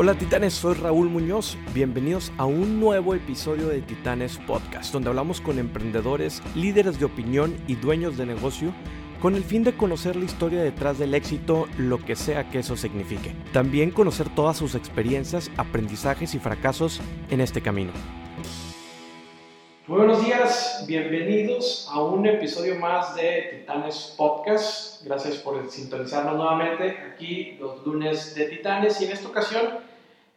Hola Titanes, soy Raúl Muñoz. Bienvenidos a un nuevo episodio de Titanes Podcast, donde hablamos con emprendedores, líderes de opinión y dueños de negocio con el fin de conocer la historia detrás del éxito, lo que sea que eso signifique. También conocer todas sus experiencias, aprendizajes y fracasos en este camino. Muy buenos días, bienvenidos a un episodio más de Titanes Podcast. Gracias por sintonizarnos nuevamente aquí los lunes de Titanes y en esta ocasión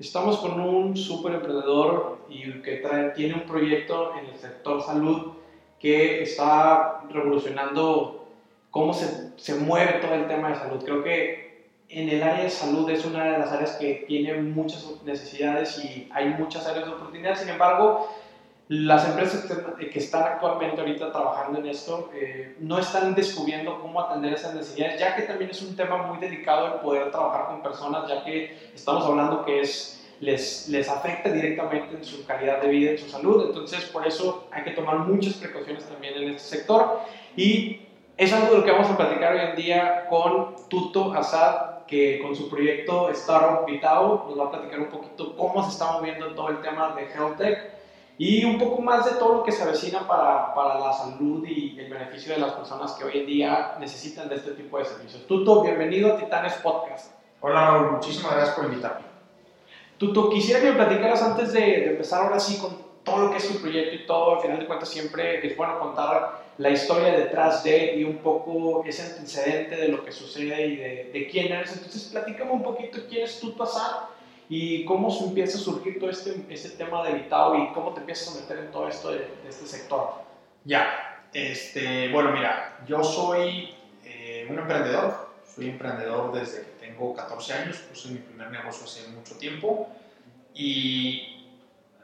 estamos con un súper emprendedor y que trae, tiene un proyecto en el sector salud que está revolucionando cómo se, se mueve todo el tema de salud. Creo que en el área de salud es una de las áreas que tiene muchas necesidades y hay muchas áreas de oportunidad. Sin embargo, las empresas que están actualmente ahorita trabajando en esto eh, no están descubriendo cómo atender esas necesidades, ya que también es un tema muy delicado el poder trabajar con personas, ya que estamos hablando que es, les, les afecta directamente en su calidad de vida, en su salud. Entonces, por eso hay que tomar muchas precauciones también en este sector. Y es algo de lo que vamos a platicar hoy en día con Tuto Asad, que con su proyecto Startup Vitao nos va a platicar un poquito cómo se está moviendo todo el tema de Health Tech y un poco más de todo lo que se avecina para, para, la salud y el beneficio de las personas que hoy en día necesitan de este tipo de servicios. Tuto, bienvenido a Titanes Podcast. Hola Raúl, muchísimas gracias por invitarme. Tuto, quisiera que me platicaras antes de, de, empezar ahora sí con todo lo que es tu proyecto y todo, al final de cuentas siempre es bueno contar la historia detrás de y un poco ese antecedente de lo que sucede y de, de quién eres. Entonces, platícame un poquito quién es Tuto Azar y cómo se empieza a surgir todo este, este tema de Vitao y cómo te empiezas a meter en todo esto de, este sector. Ya, este, bueno, mira, yo soy eh, un emprendedor, soy emprendedor desde que tengo 14 años, puse mi primer negocio hace mucho tiempo y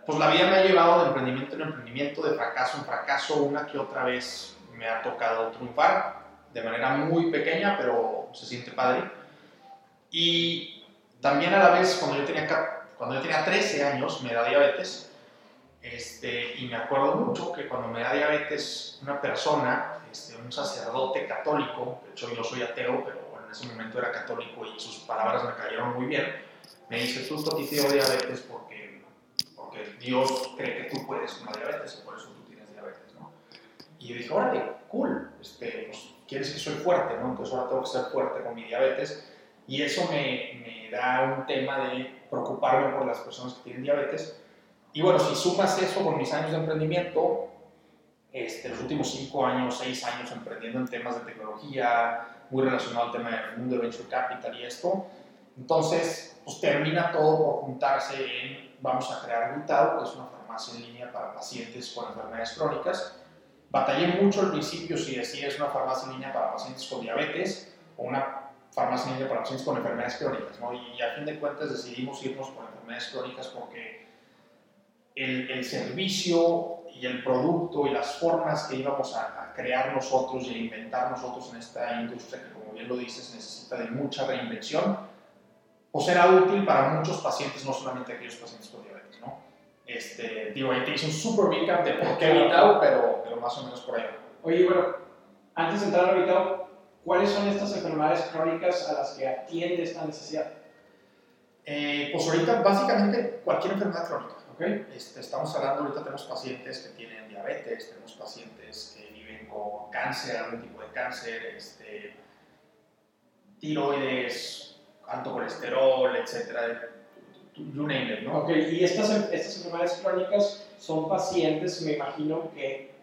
pues la vida me ha llevado de emprendimiento en emprendimiento, de fracaso en fracaso, una que otra vez me ha tocado triunfar de manera muy pequeña, pero se siente padre. Y también a la vez, cuando yo tenía, cuando yo tenía 13 años, me da diabetes. Este, y me acuerdo mucho que cuando me da diabetes una persona, este, un sacerdote católico, de hecho yo soy ateo, pero bueno, en ese momento era católico y sus palabras me cayeron muy bien, me dice, tú a te diabetes porque, porque Dios cree que tú puedes la diabetes y por eso tú tienes diabetes, ¿no? Y yo dije, órale, cool, este, pues, quieres que soy fuerte, ¿no? Entonces ahora tengo que ser fuerte con mi diabetes y eso me, me da un tema de preocuparme por las personas que tienen diabetes. Y bueno, si sumas eso con mis años de emprendimiento, este, los últimos 5 años, 6 años emprendiendo en temas de tecnología, muy relacionado al tema del mundo de venture capital y esto, entonces pues termina todo por juntarse en vamos a crear Vitao, que es una farmacia en línea para pacientes con enfermedades crónicas. Batallé mucho al principio si decía es una farmacia en línea para pacientes con diabetes o una farmacia para pacientes con enfermedades crónicas, ¿no? Y, a fin de cuentas decidimos irnos por enfermedades crónicas porque el, el, servicio y el producto y las formas que íbamos a, a, crear nosotros y a inventar nosotros en esta industria, que como bien lo dices, necesita de mucha reinvención, pues era útil para muchos pacientes, no solamente aquellos pacientes con diabetes, ¿no? Este, digo, ahí te hice un super recap de por qué Vitao, pero, pero más o menos por ahí. Oye, bueno, antes de entrar a Vitao, ¿Cuáles son estas enfermedades crónicas a las que atiende esta necesidad? Eh, pues ahorita básicamente cualquier enfermedad crónica. ¿okay? Este, estamos hablando, ahorita tenemos pacientes que tienen diabetes, tenemos pacientes que viven con cáncer, algún tipo de cáncer, este, tiroides, alto colesterol, etcétera, you name it, ¿no? Okay. Y estas, estas enfermedades crónicas son pacientes, me imagino, que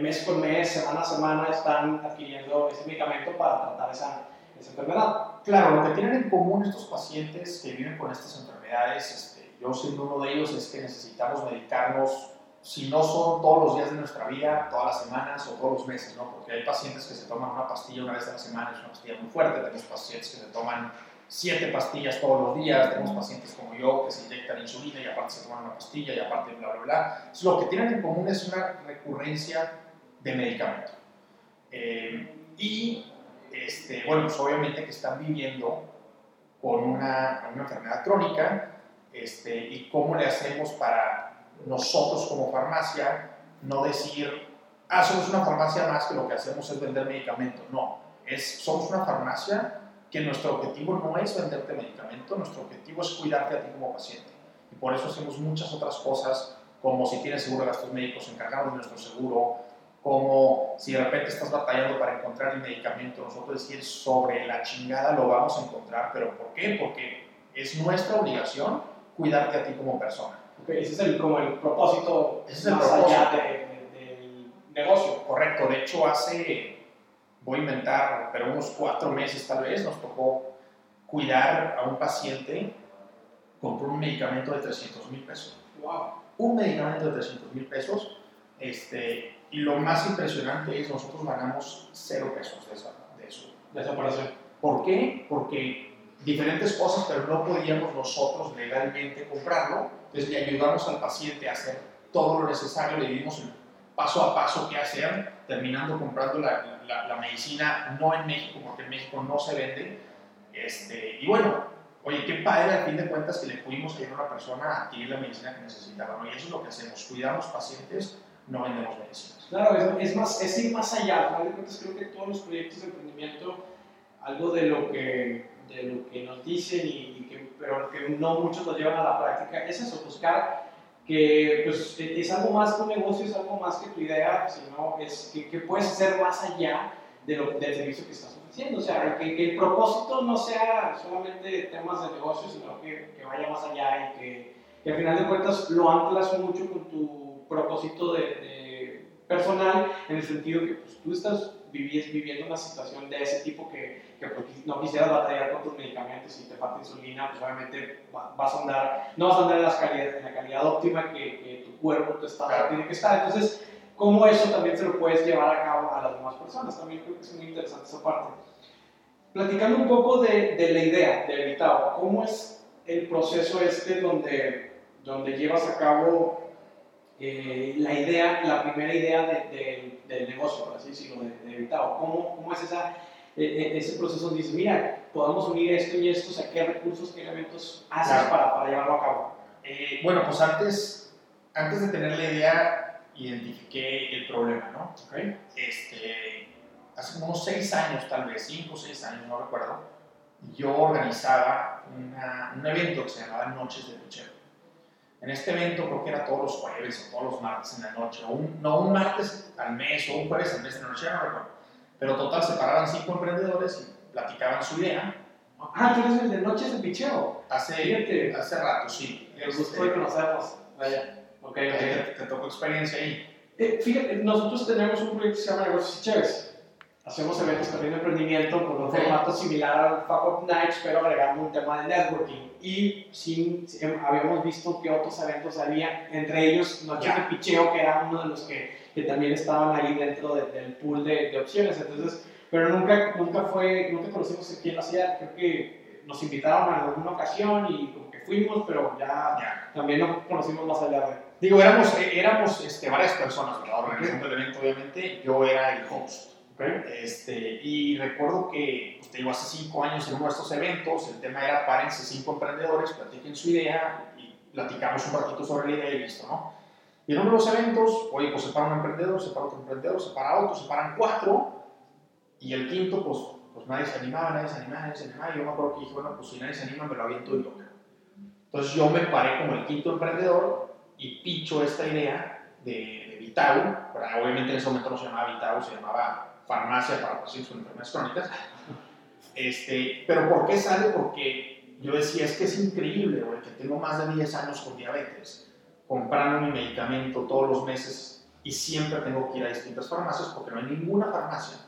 mes con mes, semana a semana, están adquiriendo ese medicamento para tratar esa, esa enfermedad. Claro, lo que tienen en común estos pacientes que viven con estas enfermedades, este, yo siendo uno de ellos, es que necesitamos medicarnos, si no son todos los días de nuestra vida, todas las semanas o todos los meses, ¿no? Porque hay pacientes que se toman una pastilla una vez a la semana, es una pastilla muy fuerte, tenemos pacientes que se toman siete pastillas todos los días, tenemos pacientes como yo que se inyectan insulina y aparte se toman una pastilla y aparte bla, bla, bla. Lo que tienen en común es una recurrencia de medicamento. Eh, y, este, bueno, pues obviamente que están viviendo con una, una enfermedad crónica este, y cómo le hacemos para nosotros como farmacia no decir, ah, somos una farmacia más que lo que hacemos es vender medicamentos. No, es, somos una farmacia que nuestro objetivo no es venderte medicamento, nuestro objetivo es cuidarte a ti como paciente. Y por eso hacemos muchas otras cosas, como si tienes seguro de gastos médicos, encargamos de nuestro seguro, como si de repente estás batallando para encontrar el medicamento, nosotros decir sobre la chingada lo vamos a encontrar, pero ¿por qué? Porque es nuestra obligación cuidarte a ti como persona. Okay, ese es el, como el propósito ese es el más propósito. allá de- de- del negocio. Correcto, de hecho hace, voy a inventar, pero unos cuatro meses tal vez, nos tocó cuidar a un paciente, compró un medicamento de 300 mil pesos. Wow. Un medicamento de 300 mil pesos, este, y lo más impresionante es nosotros ganamos cero pesos de, esa- de eso. De esa operación. ¿Por qué? Porque diferentes cosas, pero no podíamos nosotros legalmente comprarlo. Entonces le ayudamos al paciente a hacer todo lo necesario, le dimos el paso a paso qué hacer, terminando comprando la, la- la medicina no en México, porque en México no se vende. Este, y bueno, oye, qué padre al fin de cuentas que le pudimos ayudar a una persona a adquirir la medicina que necesitaba. ¿no? Y eso es lo que hacemos, cuidamos pacientes, no vendemos medicinas. Claro, es, es más, es ir más allá. Al final de cuentas, creo que todos los proyectos de emprendimiento, algo de lo que, de lo que nos dicen, y, y que, pero que no muchos lo llevan a la práctica, es eso, buscar que pues, es algo más que un negocio, es algo más que tu idea, sino es que, que puedes hacer más allá de lo, del servicio que estás ofreciendo. O sea, que, el propósito no sea solamente temas de negocio, sino que, vaya más allá y que, que al final de cuentas lo anclas mucho con tu propósito de, de personal, en el sentido que pues, tú estás vivi- viviendo una situación de ese tipo que, que pues, no quisieras batallar con tus medicamentos y te falta insulina, pues obviamente va- vas a andar, no vas a andar en, las calidad- en la calidad óptima que, que tu cuerpo, tu estado Claro. tiene que estar. Entonces, ¿cómo eso también se lo puedes llevar a cabo a las demás personas? También creo que es muy interesante esa parte. Platicando un poco de, de la idea de Evitao, ¿cómo es el proceso este donde, donde llevas a cabo eh, la idea, la primera idea de- de- del negocio, por así decirlo, de, de? ¿Cómo, ¿Cómo es esa, eh, eh, ese proceso donde dices, mira, podemos unir esto y esto, o sea, qué recursos, qué elementos haces Claro. para, para llevarlo a cabo? Eh, bueno, pues antes, antes de tener la idea, identifiqué el problema, ¿no? Este, hace como unos seis años, tal vez, cinco o seis años, no recuerdo, yo organizaba una- un evento que se llamaba Noches de Pichero. En este evento creo que era todos los jueves o todos los martes en la noche, o un, no un martes al mes o un jueves al mes en la noche, ya no recuerdo. Pero total, se paraban cinco emprendedores y platicaban su idea. Ah, tú eres el de Noches de Picheo. Hace, Fíjate. hace rato, sí. Me gustó Este, de conocernos. Vaya. Ok, ahí ok. te, te tocó experiencia ahí. Eh, fíjate, nosotros tenemos un proyecto que se llama Negocios y Chéves. Hacemos eventos también de emprendimiento con un Ok. formato similar al Fuck Up Nights, pero agregando un tema de networking. Y sin, habíamos visto que otros eventos había, entre ellos Noches de Picheo, que era uno de los que, que también estaban ahí dentro de- del pool de, de opciones. Entonces, pero nunca, nunca fue, nunca conocimos quién lo hacía. Creo que nos invitaron en alguna ocasión y como que fuimos, pero ya, Ya. también no conocimos más allá de. Digo, éramos, éramos este, varias personas ¿verdad? organizando el evento, obviamente. Yo era el host. ¿Ok? Este, y recuerdo que, pues, te digo, hace cinco años en uno de estos eventos, el tema era párense cinco emprendedores, platiquen su idea y platicamos un ratito sobre la idea y listo, ¿no? Y en uno de los eventos, oye, pues se para un emprendedor, se para otro emprendedor, se para otro, se paran cuatro, y el quinto, pues, pues nadie se animaba, nadie se animaba, nadie se animaba, y yo me acuerdo que dije, bueno, pues si nadie se anima, me lo aviento y loca. Entonces yo me paré como el quinto emprendedor y picho esta idea de, de Vitao, obviamente en ese momento no se llamaba Vitao, se llamaba Farmacia para Pacientes con Enfermedades Crónicas. Este, pero ¿por qué sale? Porque yo decía, es que es increíble, güey, que tengo más de 10 años con diabetes, comprando mi medicamento todos los meses y siempre tengo que ir a distintas farmacias porque no hay ninguna farmacia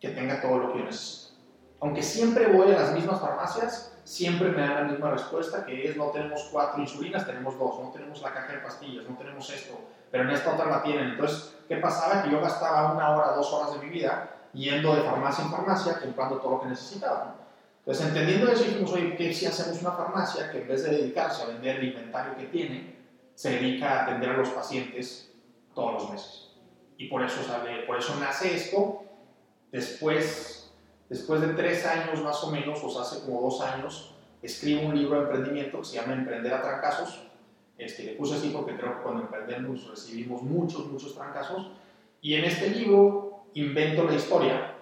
que tenga todo lo que yo necesito. Aunque siempre voy a las mismas farmacias, siempre me dan la misma respuesta, que es no tenemos cuatro insulinas, tenemos dos, no tenemos la caja de pastillas, no tenemos esto, pero en esta otra la tienen. Entonces, ¿qué pasaba? Que yo gastaba una hora, dos horas de mi vida yendo de farmacia en farmacia, comprando todo lo que necesitaba. Entonces, entendiendo eso, dijimos, oye, ¿qué si hacemos una farmacia que en vez de dedicarse a vender el inventario que tiene, se dedica a atender a los pacientes todos los meses? Y por eso, sale, por eso nace esto. Después, después de tres años más o menos, o sea, hace como dos años, escribo un libro de emprendimiento que se llama Emprender a Trancazos. Este, le puse así porque creo que cuando emprendemos recibimos muchos, muchos trancazos. Y en este libro invento la historia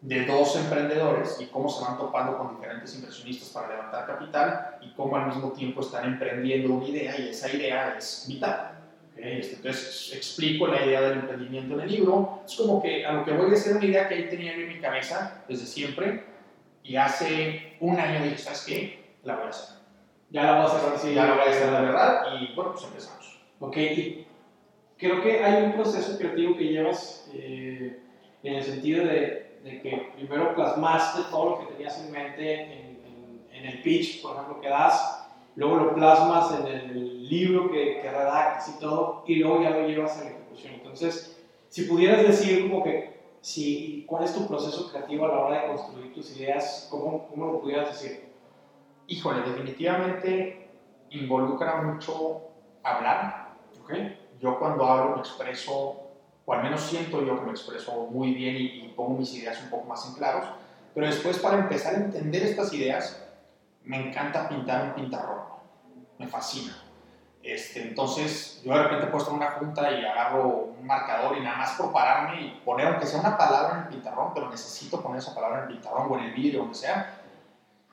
de dos emprendedores y cómo se van topando con diferentes inversionistas para levantar capital y cómo al mismo tiempo están emprendiendo una idea y esa idea es vital. Este, entonces explico la idea del emprendimiento en el libro. Es como que a lo que voy a hacer una idea que ahí tenía en mi cabeza desde siempre y hace un año dije, ¿sabes qué? La voy a hacer. Ya la voy a hacer, sí. Ya la voy a hacer, la verdad. Y bueno, pues empezamos. Ok, y creo que hay un proceso creativo que llevas eh, en el sentido de, de, que primero plasmaste todo lo que tenías en mente en, en, el pitch, por ejemplo, que das, luego lo plasmas en el libro que, que redactas y todo, y luego ya lo llevas a la ejecución. Entonces, si pudieras decir como que si, cuál es tu proceso creativo a la hora de construir tus ideas, ¿cómo, cómo lo pudieras decir? Híjole, definitivamente involucra mucho hablar. Okay yo cuando hablo me expreso, o al menos siento yo que me expreso muy bien y, pongo mis ideas un poco más en claros, pero después para empezar a entender estas ideas, me encanta pintar un pintarrón, me fascina. Este, entonces, yo de repente he puesto en una junta y agarro un marcador y nada más por pararme y poner, aunque sea una palabra en el pintarrón, pero necesito poner esa palabra en el pintarrón o en el vídeo, donde sea.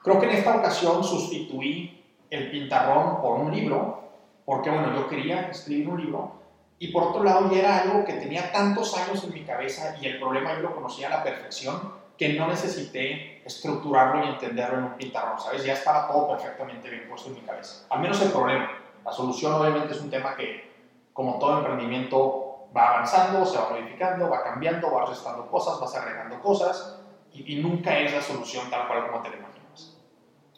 Creo que en esta ocasión sustituí el pintarrón por un libro, porque bueno, yo quería escribir un libro, y por otro lado ya era algo que tenía tantos años en mi cabeza y el problema yo lo conocía a la perfección que no necesité estructurarlo y entenderlo en un pintarrón, ¿sabes? Ya estaba todo perfectamente bien puesto en mi cabeza. Al menos el problema. La solución obviamente es un tema que, como todo emprendimiento, va avanzando, se va modificando, va cambiando, va restando cosas, vas agregando cosas y, y nunca es la solución tal cual como te la imaginas.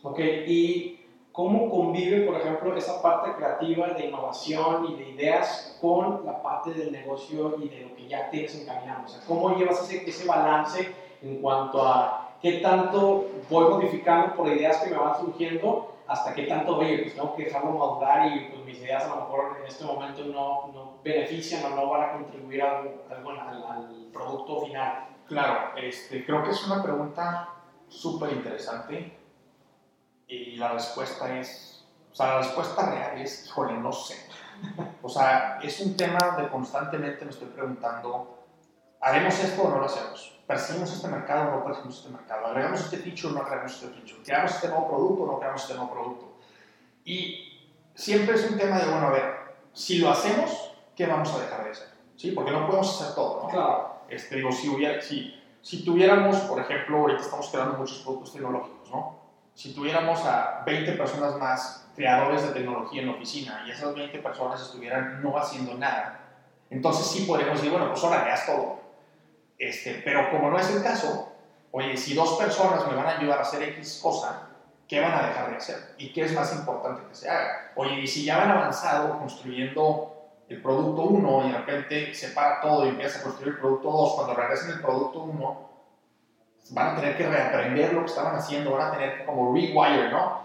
Ok, y ¿Cómo convive, por ejemplo, esa parte creativa de innovación y de ideas con la parte del negocio y de lo que ya tienes encaminado? O sea, ¿cómo llevas ese, ese balance en cuanto a qué tanto voy modificando por ideas que me van surgiendo hasta qué tanto, oye, pues tengo que dejarlo madurar y pues mis ideas a lo mejor en este momento no, no benefician o no van a contribuir a algo, al, al, producto final? Claro, este, creo que es una pregunta súper interesante y la respuesta es, o sea, la respuesta real es, híjole, no sé. O sea, es un tema de constantemente me estoy preguntando, ¿haremos esto o no lo hacemos? ¿Perseguimos este mercado o no perseguimos este mercado? ¿Agregamos este feature o no agregamos este feature? ¿Creamos este nuevo producto o no creamos este nuevo producto? Y siempre es un tema de, bueno, a ver, si lo hacemos, ¿qué vamos a dejar de hacer? ¿Sí? Porque no podemos hacer todo, ¿no? Claro. Este, digo, si, hubiera, si, si tuviéramos, por ejemplo, ahorita estamos creando muchos productos tecnológicos, ¿no? Si tuviéramos a 20 personas más creadores de tecnología en la oficina y esas 20 personas estuvieran no haciendo nada, entonces sí podríamos decir, bueno, pues ahora haz todo. Este, pero como no es el caso, oye, si dos personas me van a ayudar a hacer X cosa, ¿qué van a dejar de hacer? ¿Y qué es más importante que se haga? Oye, y si ya van avanzado construyendo el producto 1 y de repente se para todo y empieza a construir el producto 2, cuando regresen el producto 1, van a tener que reaprender lo que estaban haciendo, van a tener que como rewire, ¿no?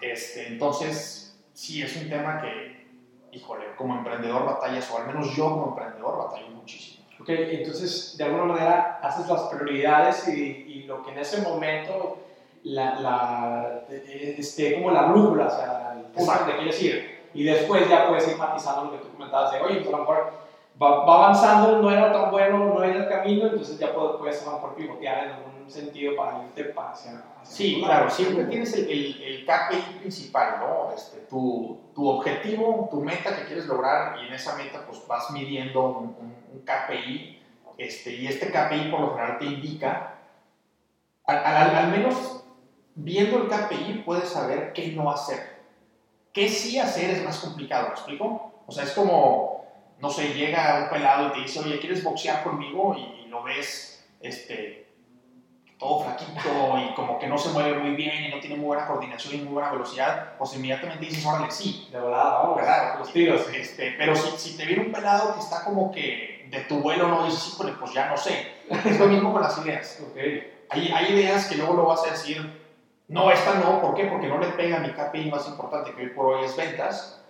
Este, entonces, sí, es un tema que, híjole, como emprendedor batallas, o al menos yo como emprendedor batallo muchísimo. Ok, entonces, de alguna manera, haces las prioridades y, y lo que en ese momento la, la, esté como la brújula, o sea, el punto donde quieres ir. Y después ya puedes ir matizando lo que tú comentabas de, oye, pues a lo mejor va, va, avanzando, no era tan bueno, no era el camino, entonces ya puedes, puedes a lo mejor pivotear en algún sentido para irte hacia, Sí, claro, siempre tienes el, el, el, KPI principal, ¿no? Este, tu, tu, objetivo, tu meta que quieres lograr y en esa meta pues vas midiendo un, un, KPI este, y este KPI por lo general te indica, al, al, al menos viendo el KPI puedes saber qué no hacer. ¿Qué sí hacer es más complicado? ¿Me explico? O sea, es como, no sé, llega un pelado y te dice, oye, ¿quieres boxear conmigo? Y, y lo ves, este, todo flaquito y como que no se mueve muy bien y no tiene muy buena coordinación y muy buena velocidad, pues inmediatamente dices, órale, sí. De verdad, vamos, ¿verdad? Los tiros. Este, pero si, si, te viene un pelado que está como que de tu vuelo no dices, híjole, pues ya no sé. Es lo mismo con las ideas. Okay. Hay, hay ideas que luego lo vas a decir, no, esta no, ¿por qué? Porque no le pega a mi KPI más importante que hoy por hoy es ventas.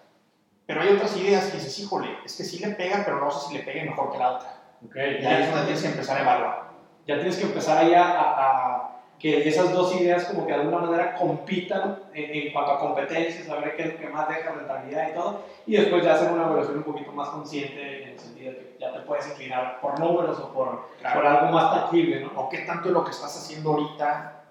Pero hay otras ideas que dices, híjole, es que sí le pega, pero no sé si le pegue mejor que la otra. Okay. Y ahí es donde tienes que empezar a evaluar ya tienes que empezar ahí a, a, que esas dos ideas como que de alguna manera compitan en, en, cuanto a competencias, saber qué es lo que más deja rentabilidad y todo, y después ya hacer una evaluación un poquito más consciente en el sentido de que ya te puedes inclinar por números o por, Claro. por algo más tangible, ¿no? o qué tanto lo que estás haciendo ahorita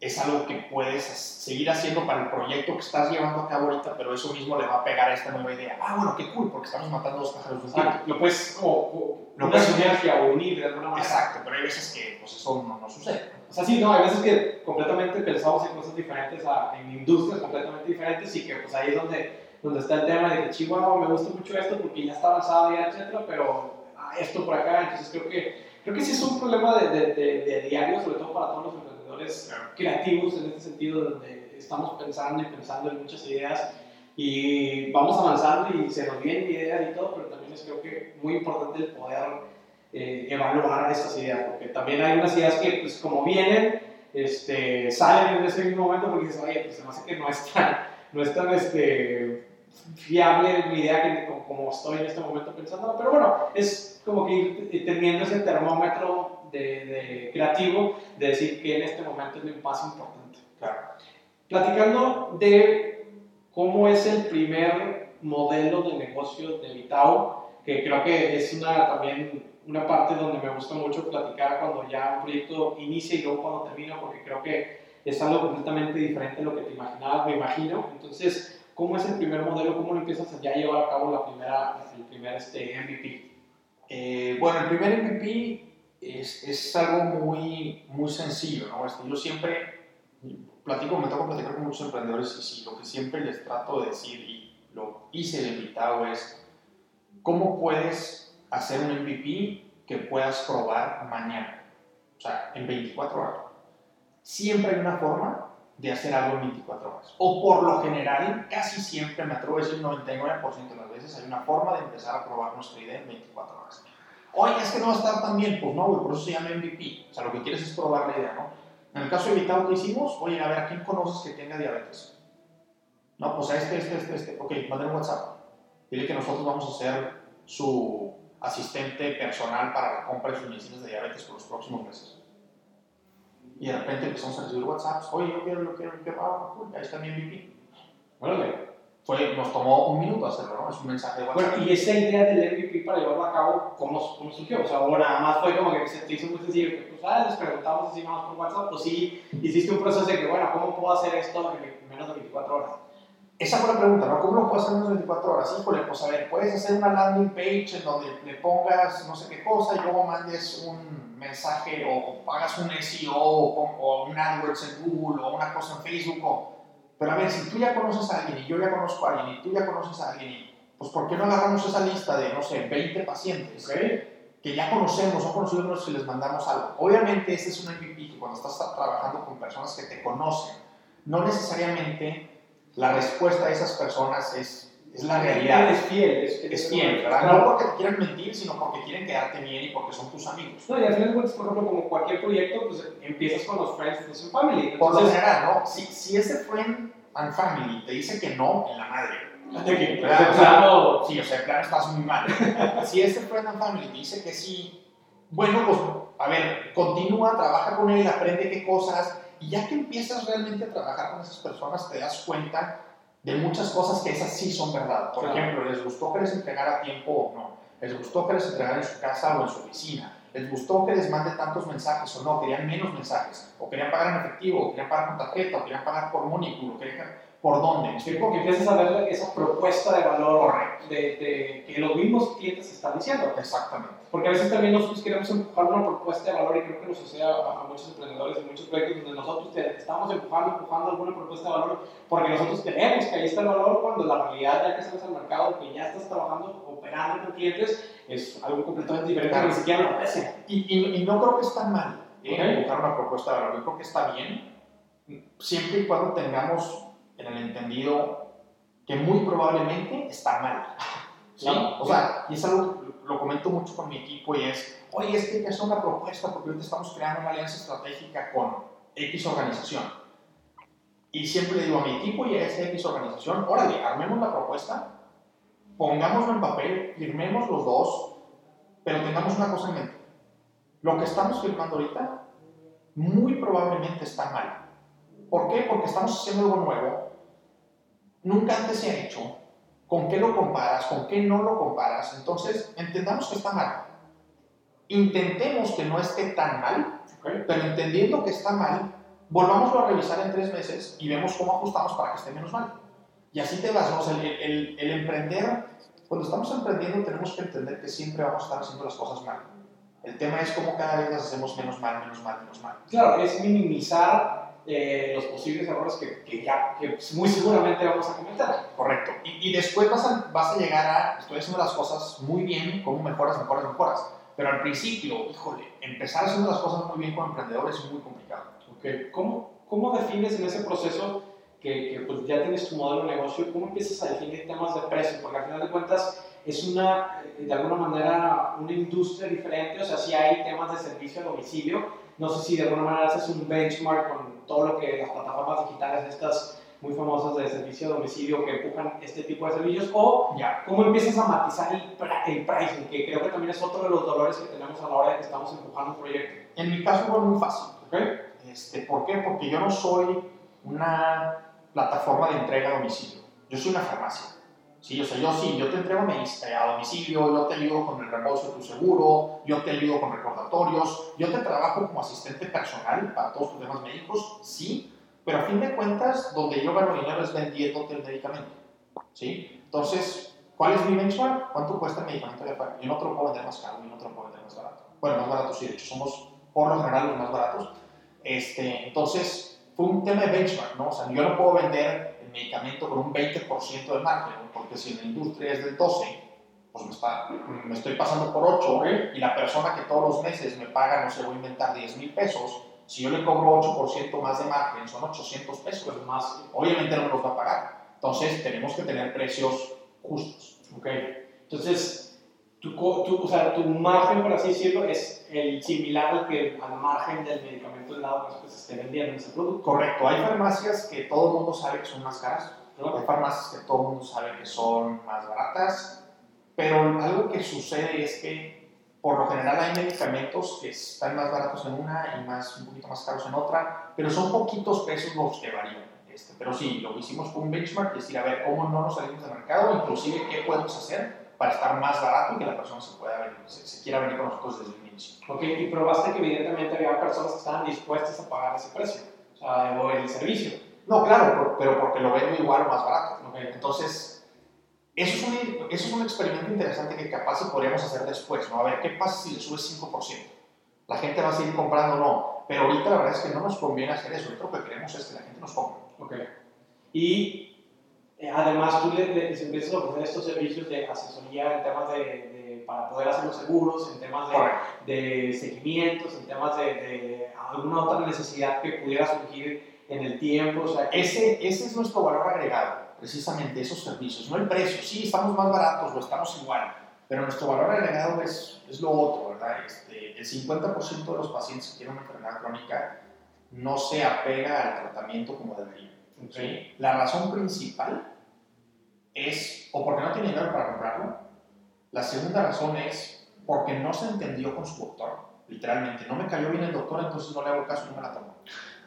es algo que puedes seguir haciendo para el proyecto que estás llevando a cabo ahorita, pero eso mismo le va a pegar a esta nueva idea. Ah, bueno, qué cool, porque estamos matando dos pájaros de un tiro. Lo puedes Lo puedes- sinergia o unir de alguna manera. Exacto, pero hay veces que pues, eso no, no sucede. O sea, sí, no, hay veces que completamente pensamos en cosas diferentes, a- en industrias completamente diferentes y que pues ahí es donde, donde está el tema de que Chihuahua me gusta mucho esto porque ya está avanzado ya, etcétera, pero ah, esto por acá, entonces creo que, creo que sí es un problema de, de, de, de diario, sobre todo para todos los emprendedores creativos en este sentido, donde estamos pensando y pensando en muchas ideas. Y vamos avanzando y se nos vienen ideas y todo, pero también es creo que muy importante el poder eh, evaluar esas ideas, porque también hay unas ideas que, pues, como vienen, este, salen en ese mismo momento porque dices, oye, pues se me hace que no es tan, no es tan este, fiable mi idea que, como, como estoy en este momento pensando, pero bueno, es como que ir teniendo ese termómetro de, de creativo de decir que en este momento es lo más importante. Claro. Platicando de cómo es el primer modelo de negocio de Vitao, que creo que es una, también una parte donde me gusta mucho platicar cuando ya un proyecto inicia y luego cuando termina, porque creo que es algo completamente diferente a lo que te imaginabas, me imagino. Entonces, ¿cómo es el primer modelo? ¿Cómo lo empiezas a ya llevar a cabo la primera, el primer este, MVP? Eh, bueno, el primer MVP es, es algo muy, muy sencillo, ¿no? Este, yo siempre platico, me toca platicar con muchos emprendedores y sí, lo que siempre les trato de decir y lo hice de invitado es cómo puedes hacer un MVP que puedas probar mañana, o sea, en 24 horas. Siempre hay una forma de hacer algo en 24 horas. O por lo general, casi siempre, me atrevo a decir 99% de las veces, hay una forma de empezar a probar nuestra idea en 24 horas. Oye, es que no va a estar tan bien. Pues no, güey, por eso se llama MVP. O sea, lo que quieres es probar la idea, ¿no? En el caso de Vitao que hicimos, oye, a ver, ¿a quién conoces que tenga diabetes? No, pues a este, este, este, este. Ok, mándale un WhatsApp. Dile que nosotros vamos a ser su asistente personal para la compra de sus medicinas de diabetes por los próximos meses. Y de repente empezamos a recibir WhatsApps. Oye, yo quiero, yo quiero, yo quiero. Ah, ahí está mi MVP. Órale. Fue, nos tomó un minuto hacerlo, ¿no? Es un mensaje de WhatsApp. Bueno, y esa idea del MVP para llevarlo a cabo, ¿cómo, cómo surgió? O sea, o nada más fue como que se te hizo muy sencillo, que pues, ah, les preguntamos más por WhatsApp, pues sí, hiciste un proceso de que, bueno, ¿cómo puedo hacer esto en menos de 24 horas? Esa fue la pregunta, ¿no? ¿Cómo lo puedes hacer en unas 24 horas? Híjole, pues a ver, puedes hacer una landing page en donde le pongas no sé qué cosa y luego mandes un mensaje o, hagas un SEO o, o un AdWords en Google o una cosa en Facebook. o- Pero a ver, si tú ya conoces a alguien y yo ya conozco a alguien y tú ya conoces a alguien, y, pues ¿por qué no agarramos esa lista de, no sé, 20 pacientes? que ya conocemos, son conocidos y les mandamos algo. Obviamente, este es un MVP que cuando estás tra- trabajando con personas que te conocen, no necesariamente la respuesta de esas personas es, es la realidad. Es fiel, es, Es fiel, ¿verdad? No porque te quieran mentir, sino porque quieren quedarte bien y porque son tus amigos. No, y al final de cuentas, por ejemplo, como cualquier proyecto, pues empiezas con los friends, friends and family. Por lo Entonces, general, ¿no? Si, si ese friend and family te dice que no, en la madre. de que, ¿verdad? de plano, Sí, o sea, claro, estás muy mal. si este friend and family te dice que sí, bueno, pues, a ver, continúa, trabaja con él, aprende qué cosas, y ya que empiezas realmente a trabajar con esas personas, te das cuenta de muchas cosas que esas sí son verdad. Por Claro. ejemplo, ¿les gustó que les entregara a tiempo o no? ¿Les gustó que les entregara en su casa o en su oficina? ¿Les gustó que les mande tantos mensajes o no? ¿Querían menos mensajes? ¿O querían pagar en efectivo? ¿O querían pagar con tarjeta? ¿O querían pagar por Mónico? ¿O querían- ¿Por dónde? Porque empiezas a ver esa propuesta de valor de, de que los mismos clientes están diciendo. Exactamente. Porque a veces también nosotros queremos empujar una propuesta de valor y creo que nos sucede a, a muchos emprendedores en muchos proyectos donde nosotros te- estamos empujando, empujando alguna propuesta de valor porque nosotros creemos que ahí está el valor cuando la realidad ya que sales al mercado, que ya estás trabajando, operando con clientes, es algo completamente diferente que ni siquiera lo aprecian. Y, y- y no creo que está mal eh, empujar una propuesta de valor. Yo creo que está bien, siempre y cuando tengamos en el entendido que muy probablemente está mal. ¿sí? Claro. O sea, y es algo que lo comento mucho con mi equipo y es, oye, es que hay que hacer una propuesta porque ahorita estamos creando una alianza estratégica con X organización. Y siempre le digo a mi equipo y a esa X organización, órale, armemos la propuesta, pongámoslo en papel, firmemos los dos, pero tengamos una cosa en mente. Lo que estamos firmando ahorita muy probablemente está mal. ¿Por qué? Porque estamos haciendo algo nuevo, nunca antes se ha hecho, con qué lo comparas, con qué no lo comparas, entonces entendamos que está mal. Intentemos que no esté tan mal, pero entendiendo que está mal, volvámoslo a revisar en tres meses y vemos cómo ajustamos para que esté menos mal. Y así te vas, el, el, el, emprender, cuando estamos emprendiendo tenemos que entender que siempre vamos a estar haciendo las cosas mal. El tema es cómo cada vez las hacemos menos mal, menos mal, menos mal. Claro, es minimizar eh, los posibles errores que, que, ya, que muy seguramente vamos a cometer. Correcto. Y, y después vas a, vas a, llegar a, estoy haciendo las cosas muy bien, cómo mejoras, mejoras, mejoras. Pero al principio, híjole, empezar haciendo las cosas muy bien como emprendedor es muy complicado. Okay. ¿Cómo, ¿Cómo defines en ese proceso que, que pues ya tienes tu modelo de negocio, cómo empiezas a definir temas de precio? Porque al final de cuentas es una, eh, de alguna manera, una industria diferente, o sea, si hay temas de servicio a domicilio, no sé si de alguna manera haces un benchmark con todo lo que las plataformas digitales estas muy famosas de servicio a domicilio que empujan este tipo de servicios, o ya, cómo empiezas a matizar el, el pricing, que creo que también es otro de los dolores que tenemos a la hora de que estamos empujando un proyecto. En mi caso fue muy fácil, ¿okay? Este, ¿Por qué? Porque yo no soy una plataforma de entrega a domicilio. Yo soy una farmacia. Sí, o sea, yo sí, yo te entrego a domicilio, yo te ayudo con el reembolso de tu seguro, yo te ayudo con recordatorios, yo te trabajo como asistente personal para todos tus temas médicos, sí, pero a fin de cuentas, donde yo gano dinero es vendiéndote el medicamento. ¿Sí? Entonces, ¿cuál es mi benchmark? ¿Cuánto cuesta el medicamento de Yo no te lo puedo vender más caro, yo no te lo puedo vender más barato. Bueno, más barato sí, de hecho, somos por lo general los más baratos, este, entonces, fue un tema de benchmark, ¿no? O sea, yo no puedo vender el medicamento con un 20% de margen, porque si en la industria es del 12, pues me, está, me estoy pasando por 8, y la persona que todos los meses me paga, no sé, voy a inventar 10 mil pesos, si yo le cobro 8% más de margen, son 800 pesos más, obviamente no me los va a pagar. Entonces, tenemos que tener precios justos. ¿ok? Entonces, tu, tu, o sea, tu margen, por así decirlo, es el similar al, que, al margen del medicamento de lado que se esté vendiendo ese producto. Correcto. Hay farmacias que todo el mundo sabe que son más caras. Hay farmacias que todo el mundo sabe que son más baratas. Pero algo que sucede es que por lo general hay medicamentos que están más baratos en una y más, un poquito más caros en otra, pero son poquitos pesos los que varían. Este, pero sí, lo que hicimos fue un benchmark, es decir, a ver cómo no nos salimos del mercado, inclusive qué podemos hacer para estar más barato y que la persona se, pueda venir, se, quiera venir con nosotros desde el inicio. Ok, y probaste que evidentemente había personas que estaban dispuestas a pagar ese precio, o sea, el servicio. No, claro, pero porque lo vendo igual o más barato. Okay. Entonces, eso es, un, eso es un experimento interesante que capaz podríamos hacer después, ¿no? A ver, ¿qué pasa si le subes 5%? La gente va a seguir comprando o no, pero ahorita la verdad es que no nos conviene hacer eso, lo que queremos es que la gente nos compre. Ok. Y eh, además, tú les, empiezas a ofrecer estos servicios de asesoría en temas de, para poder hacer los seguros, en temas de, de seguimientos, en temas de, alguna otra necesidad que pudiera surgir en el tiempo. O sea, ese, ese es nuestro valor agregado, precisamente esos servicios, no el precio. Sí, estamos más baratos o estamos igual, pero nuestro valor agregado es, es lo otro, ¿verdad? Este, el 50% de los pacientes que tienen una enfermedad crónica no se apega al tratamiento como debería. ¿sí? La razón principal es o porque no tiene dinero para comprarlo, la segunda razón es porque no se entendió con su doctor, literalmente. No me cayó bien el doctor, entonces no le hago caso y no me la tomo.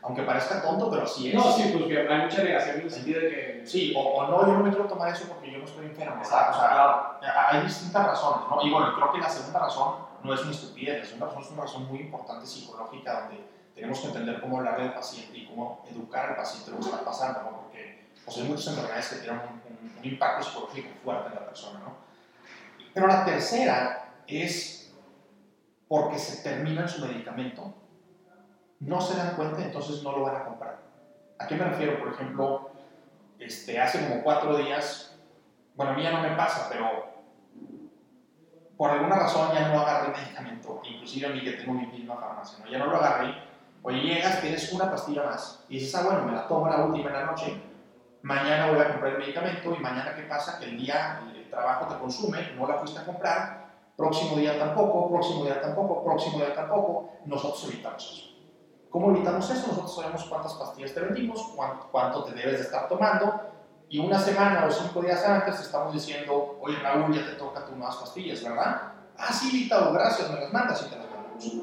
Aunque parezca tonto, pero así es. No, sí, pues que hay mucha negación en el sentido de que... Sí, o, no, yo no me quiero tomar eso porque yo no estoy enfermo. O sea, hay distintas razones, ¿no? Y bueno, creo que la segunda razón no es una estupidez, la segunda razón es una razón muy importante psicológica donde tenemos que entender cómo hablar del paciente y cómo educar al paciente lo que está pasando, ¿no? Porque pues, hay muchas enfermedades que tienen un, un, impacto psicológico fuerte en la persona, ¿no? Pero la tercera es porque se termina su medicamento, no se dan cuenta, entonces no lo van a comprar. ¿A qué me refiero? Por ejemplo, este, hace como cuatro días, bueno, a mí ya no me pasa, pero por alguna razón ya no agarré el medicamento, inclusive a mí que tengo mi misma farmacia, ¿no? ya no lo agarré Oye, llegas, tienes una pastilla más y dices, ah, bueno, me la tomo la última en la noche, mañana voy a comprar el medicamento y mañana qué pasa, que el día el trabajo te consume, no la fuiste a comprar, próximo día tampoco, próximo día tampoco, próximo día tampoco, nosotros evitamos eso. ¿Cómo evitamos eso? Nosotros sabemos cuántas pastillas te vendimos, cuánto, cuánto te debes de estar tomando y una semana o cinco días antes te estamos diciendo, oye Raúl, ya te toca tus nuevas pastillas, ¿verdad? Ah, sí, Vita, gracias, me las mandas y te las mandamos.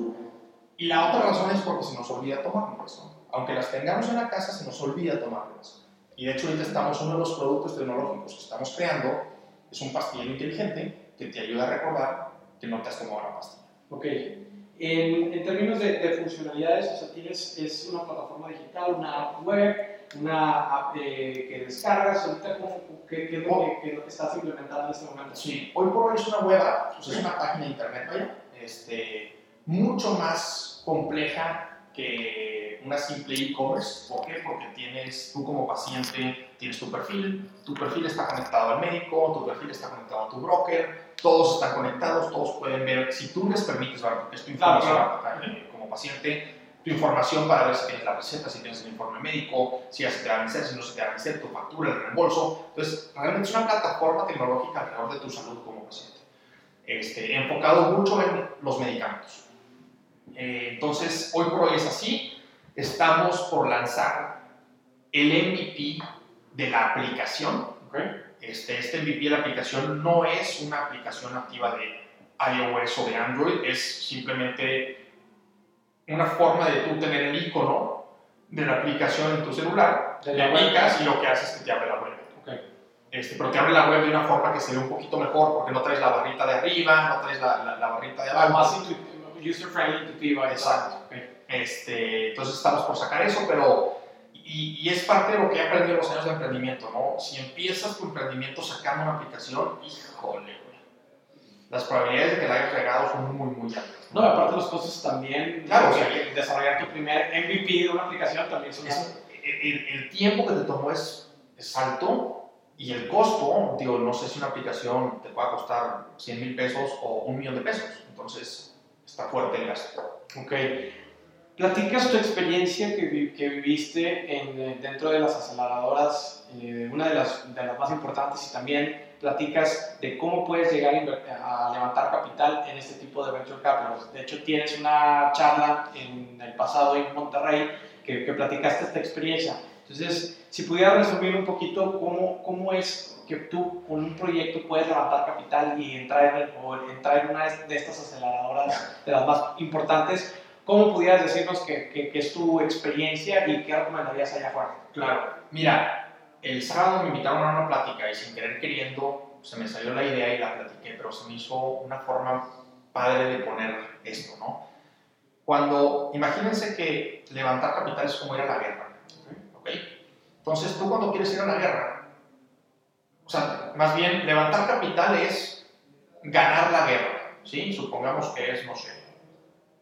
Y la otra razón es porque se nos olvida tomarlas. ¿no? Aunque las tengamos en la casa, se nos olvida tomarlas. Y de hecho ahorita estamos, uno de los productos tecnológicos que estamos creando es un pastillero inteligente que te ayuda a recordar que no te has tomado la pastilla. Ok. En, en términos de, de, funcionalidades, o sea, tienes, es una plataforma digital, una app web, una app que descargas, ahorita qué, es lo que, es lo que, estás implementando en este momento. Sí, hoy por hoy es una web app, es una página de internet, vaya, este, mucho más compleja que una simple e-commerce. ¿Por qué? Porque tienes, tú como paciente, tienes tu perfil, tu perfil está conectado al médico, tu perfil está conectado a tu broker, todos están conectados, todos pueden ver, si tú les permites, es tu información claro, claro. como paciente, tu información para ver si tienes la receta, si tienes el informe médico, si ya se te va a vencer, si no se te va a vencer, tu factura, el reembolso. Entonces, realmente es una plataforma tecnológica alrededor de tu salud como paciente, este, enfocado mucho en los medicamentos. Eh, entonces, hoy por hoy es así. Estamos por lanzar el MVP de la aplicación. Okay. Este, este MVP de la aplicación no es una aplicación nativa de iOS o de Android, es simplemente una forma de tú tener el icono de la aplicación en tu celular, le aplicas y lo que haces es que te abre la web. Okay. Este, pero te abre la web de una forma que se ve un poquito mejor porque no traes la barrita de arriba, no traes la, la, la barrita de abajo. Más user friendly, intuitiva. Exacto. Okay. Este, entonces estamos por sacar eso, pero y, y, es parte de lo que he aprendido en los años de emprendimiento, ¿no? Si empiezas tu emprendimiento sacando una aplicación, híjole, güey. Las probabilidades de que la hayas regado son muy, muy altas. No, aparte los costos también, claro, o sea, desarrollar tu primer MVP de una aplicación también son es, el, el, tiempo que te tomó es, es alto y el costo, digo, no sé si una aplicación te pueda costar 100 mil pesos o un millón de pesos. Entonces, está fuerte el gasto. Ok. Platicas tu experiencia que, que viviste en, dentro de las aceleradoras, eh, una de las, de las más importantes, y también platicas de cómo puedes llegar a, levantar capital en este tipo de venture capital. De hecho, tienes una charla en el pasado en Monterrey que, que platicaste esta experiencia. Entonces, si pudieras resumir un poquito cómo, cómo es que tú con un proyecto puedes levantar capital y entrar en, o entrar en una de estas aceleradoras de las más importantes, ¿cómo pudieras decirnos que, que, que es tu experiencia y qué recomendarías allá afuera? Claro, mira, el sábado me invitaron a una plática y sin querer queriendo se me salió la idea y la platiqué, pero se me hizo una forma padre de poner esto, ¿no? Cuando, imagínense que levantar capital es como ir a la guerra, ¿ok? Entonces tú cuando quieres ir a la guerra, o sea, más bien levantar capital es ganar la guerra, ¿sí? Supongamos que es, no sé,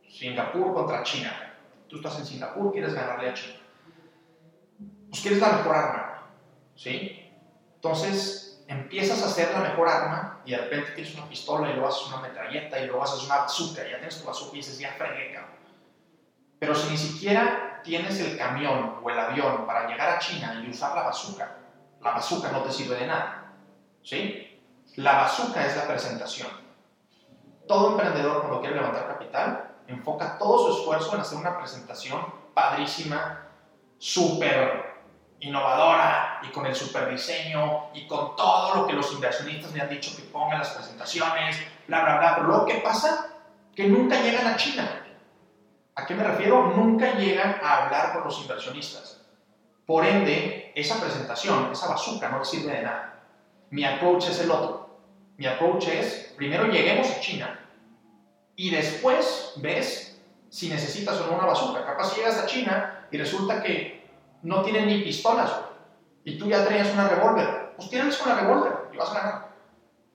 Singapur contra China. Tú estás en Singapur, quieres ganarle a China. Pues quieres la mejor arma, ¿sí? Entonces empiezas a hacer la mejor arma y de repente tienes una pistola y luego haces una metralleta y luego haces una bazooka, ya tienes tu bazooka y dices, ya fregué, cabrón. Pero si ni siquiera tienes el camión o el avión para llegar a China y usar la bazooka, la bazooka no te sirve de nada, ¿sí? La bazooka es la presentación. Todo emprendedor cuando quiere levantar capital enfoca todo su esfuerzo en hacer una presentación padrísima, súper innovadora y con el super diseño y con todo lo que los inversionistas me han dicho que pongan las presentaciones, bla, bla, bla. Pero luego, ¿qué pasa? Que nunca llegan a China. ¿A qué me refiero? Nunca llegan a hablar con los inversionistas. Por ende, esa presentación, esa bazooka no sirve de nada. Mi approach es el otro. Mi approach es, primero lleguemos a China, y después ves si necesitas o no una bazooka. Capaz llegas a China y resulta que no tienen ni pistolas y tú ya traías una revólver. Pues tienes una revólver y vas a ganar.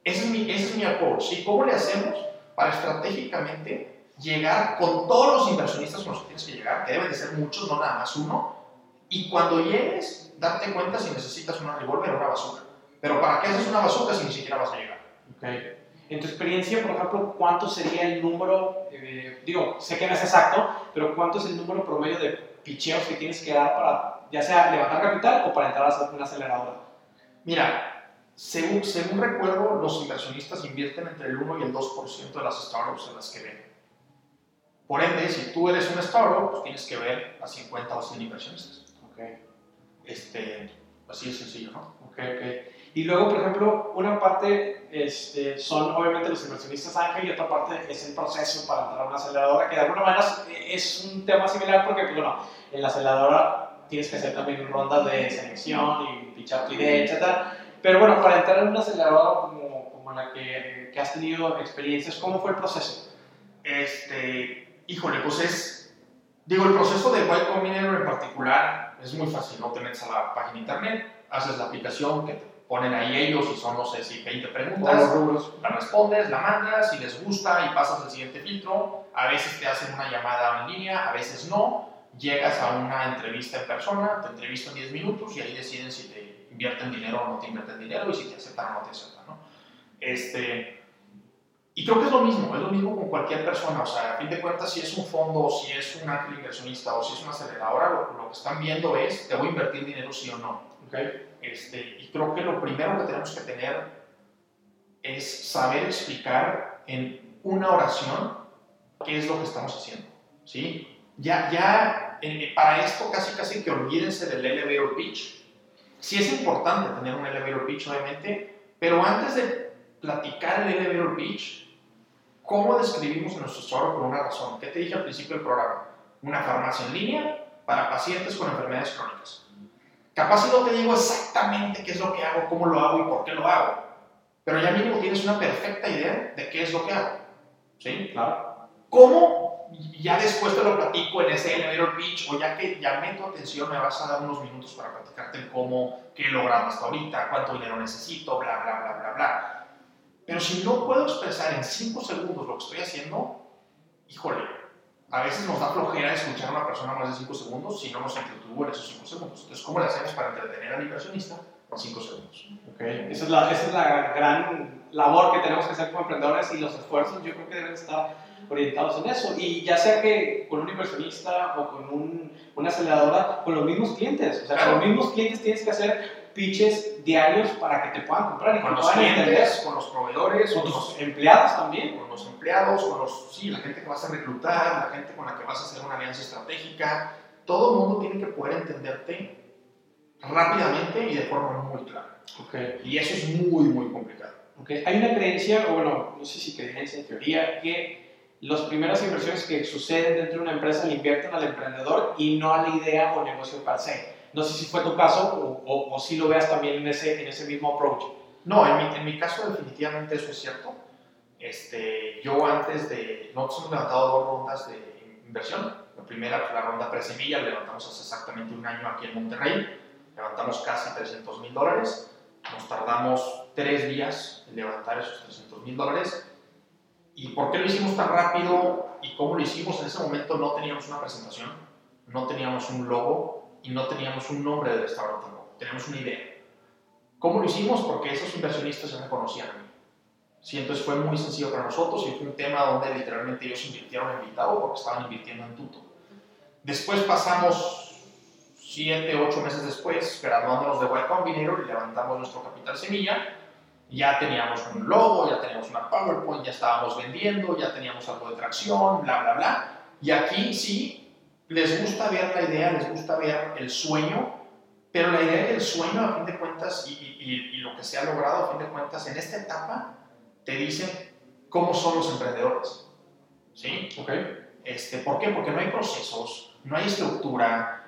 Ese es mi, ese es mi approach. ¿sí? ¿Cómo le hacemos para estratégicamente llegar con todos los inversionistas con los que tienes que llegar, que deben de ser muchos, no nada más uno, y cuando llegues, darte cuenta si necesitas una revólver o una bazooka. Pero ¿para qué haces una bazooka si ni siquiera vas a llegar? Okay. En tu experiencia, por ejemplo, ¿cuánto sería el número, eh, digo, sé que no es exacto, pero cuánto es el número promedio de picheos que tienes que dar para, ya sea levantar capital o para entrar a una aceleradora? Mira, según, según recuerdo, los inversionistas invierten entre el 1 y el 2% de las startups en las que ven. Por ende, si tú eres un startup, pues tienes que ver a 50 o 100 inversionistas. Ok. Este, así de sencillo, ¿no? Ok, ok. Y luego, por ejemplo, una parte este, son obviamente los inversionistas ángel y otra parte es el proceso para entrar a una aceleradora, que de alguna manera es un tema similar porque, pues, bueno, en la aceleradora tienes que hacer también rondas de selección y pichar tu idea, etc. Pero bueno, para entrar en una aceleradora como, como la que, que, has tenido experiencias, ¿cómo fue el proceso? Este, híjole, pues es, digo, el proceso de Y Combinator en particular es muy fácil, no te metes a la página internet, haces la aplicación que te ponen ahí ellos y son, no sé si 20 preguntas, la respondes, la mandas, si les gusta y pasas al siguiente filtro, a veces te hacen una llamada en línea, a veces no, llegas a una entrevista en persona, te entrevistan 10 minutos y ahí deciden si te invierten dinero o no te invierten dinero y si te aceptan o no te aceptan, ¿no? Este, y creo que es lo mismo, es lo mismo con cualquier persona, o sea, a fin de cuentas, si es un fondo, si es un ángel inversionista o si es una aceleradora, lo, lo, que están viendo es, ¿te voy a invertir dinero sí o no? Okay. Este, y creo que lo primero que tenemos que tener es saber explicar en una oración qué es lo que estamos haciendo, ¿sí? Ya, ya eh, para esto casi casi que olvídense del elevator pitch. Sí es importante tener un elevator pitch, obviamente, pero antes de platicar el elevator pitch, ¿cómo describimos nuestro software por una razón? ¿Qué te dije al principio del programa? Una farmacia en línea para pacientes con enfermedades crónicas. Capaz si no te digo exactamente qué es lo que hago, cómo lo hago y por qué lo hago, pero ya mismo tienes una perfecta idea de qué es lo que hago. ¿Sí? Claro. ¿Cómo ya después te lo platico en ese elevator pitch o ya que llamé tu atención me vas a dar unos minutos para platicarte cómo, qué he logrado hasta ahorita, cuánto dinero necesito, bla, bla, bla, bla, bla. Pero si no puedo expresar en 5 segundos lo que estoy haciendo, híjole, a veces nos da flojera escuchar a una persona más de 5 segundos si no nos entretuvo en esos 5 segundos. Entonces, ¿cómo le hacemos para entretener al inversionista en 5 segundos? Okay. Esa, es la, esa es la gran labor que tenemos que hacer como emprendedores y los esfuerzos yo creo que deben estar orientados en eso. Y ya sea que con un inversionista o con un, una aceleradora, con los mismos clientes. O sea, con los mismos clientes tienes que hacer pitches diarios para que te puedan comprar y con los clientes, entender. con los proveedores, con, los empleados también. Con los empleados, con los, sí, la gente que vas a reclutar, la gente con la que vas a hacer una alianza estratégica. Todo el mundo tiene que poder entenderte rápidamente y de forma muy clara. Okay. Y eso es muy, muy complicado. Okay. Hay una creencia, o bueno, no sé si creencia, en teoría, que las primeras inversiones que suceden dentro de una empresa le invierten al emprendedor y no a la idea o negocio per se. No sé si fue tu caso o, o, si lo veas también en ese, en ese mismo approach. No, en mi, en mi caso definitivamente eso es cierto. Este, yo antes de, nosotros hemos levantado dos rondas de inversión. La primera la ronda pre-semilla, la levantamos hace exactamente un año aquí en Monterrey. Levantamos casi 300 mil dólares. Nos tardamos tres días en levantar esos 300 mil dólares ¿Y por qué lo hicimos tan rápido y cómo lo hicimos? En ese momento no teníamos una presentación, no teníamos un logo y no teníamos un nombre de restaurante, teníamos una idea. ¿Cómo lo hicimos? Porque esos inversionistas ya me conocían a mí. Sí, entonces fue muy sencillo para nosotros y fue un tema donde literalmente ellos invirtieron en Vitao porque estaban invirtiendo en Tuto. Después pasamos 7, 8 meses después, graduándonos de Y Combinator y levantamos nuestro capital semilla ya teníamos un logo, ya teníamos una PowerPoint, ya estábamos vendiendo, ya teníamos algo de tracción, bla, bla, bla. Y aquí sí, les gusta ver la idea, les gusta ver el sueño, pero la idea del sueño, a fin de cuentas, y, y, y, lo que se ha logrado, a fin de cuentas, en esta etapa, te dicen cómo son los emprendedores. ¿Sí? Ok. Este, ¿Por qué? Porque no hay procesos, no hay estructura,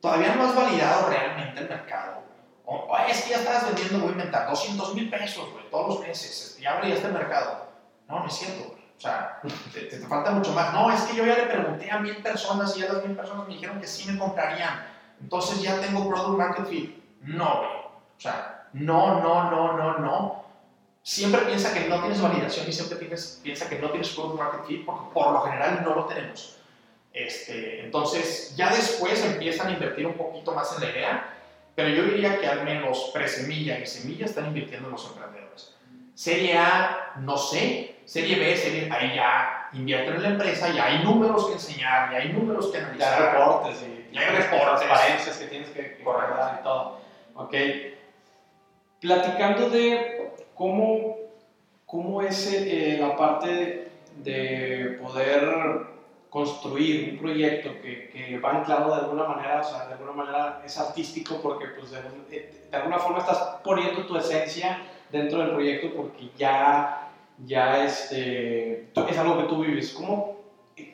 todavía no has validado realmente el mercado o, es que ya estabas vendiendo, voy a inventar, 200 mil pesos, güey, todos los meses, ya abrí este mercado. No, no es cierto. O sea, te, te, falta mucho más. No, es que yo ya le pregunté a mil personas y ya las mil personas me dijeron que sí me comprarían. Entonces ya tengo product market fit. No, güey. O sea, no, no, no, no, no. Siempre piensa que no tienes validación y siempre tienes, piensa que no tienes product market fit porque por lo general no lo tenemos. Este, entonces, ya después empiezan a invertir un poquito más en la idea pero yo diría que al menos pre-semilla y semilla están invirtiendo en los emprendedores. Serie A, no sé. Serie B, serie ahí ya invierten en la empresa, ya hay números que enseñar, ya hay números que analizar. Ya hay reportes, y ya hay reportes. Transparencias que tienes que, que y todo. Ok. Platicando de cómo, cómo es eh, la parte de poder construir un proyecto que, que, va anclado de alguna manera, o sea, de alguna manera es artístico porque pues de, de, alguna forma estás poniendo tu esencia dentro del proyecto porque ya, ya este, es algo que tú vives. ¿Cómo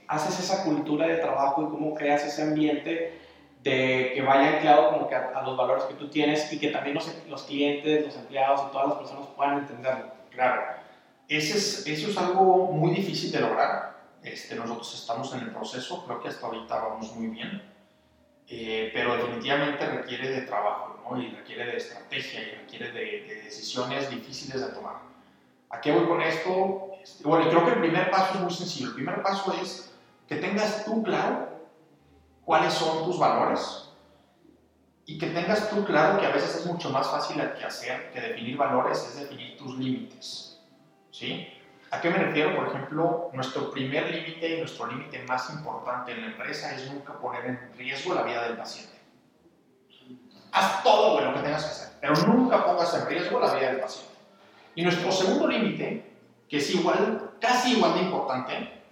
haces esa cultura de trabajo y cómo creas ese ambiente de que vaya anclado como que a, los valores que tú tienes y que también los, los, clientes, los empleados y todas las personas puedan entenderlo? Claro, Ese es, eso es algo muy difícil de lograr este, nosotros estamos en el proceso, creo que hasta ahorita vamos muy bien, eh, pero definitivamente requiere de trabajo, ¿no? y requiere de estrategia, y requiere de, decisiones difíciles de tomar. ¿A qué voy con esto? Este, bueno, creo que el primer paso es muy sencillo. El primer paso es que tengas tú claro cuáles son tus valores y que tengas tú claro que a veces es mucho más fácil que hacer que definir valores es definir tus límites. ¿Sí? ¿A qué me refiero? Por ejemplo, nuestro primer límite y nuestro límite más importante en la empresa es nunca poner en riesgo la vida del paciente. Haz todo lo que tengas que hacer, pero nunca pongas en riesgo la vida del paciente. Y nuestro segundo límite, que es igual, casi igual de importante,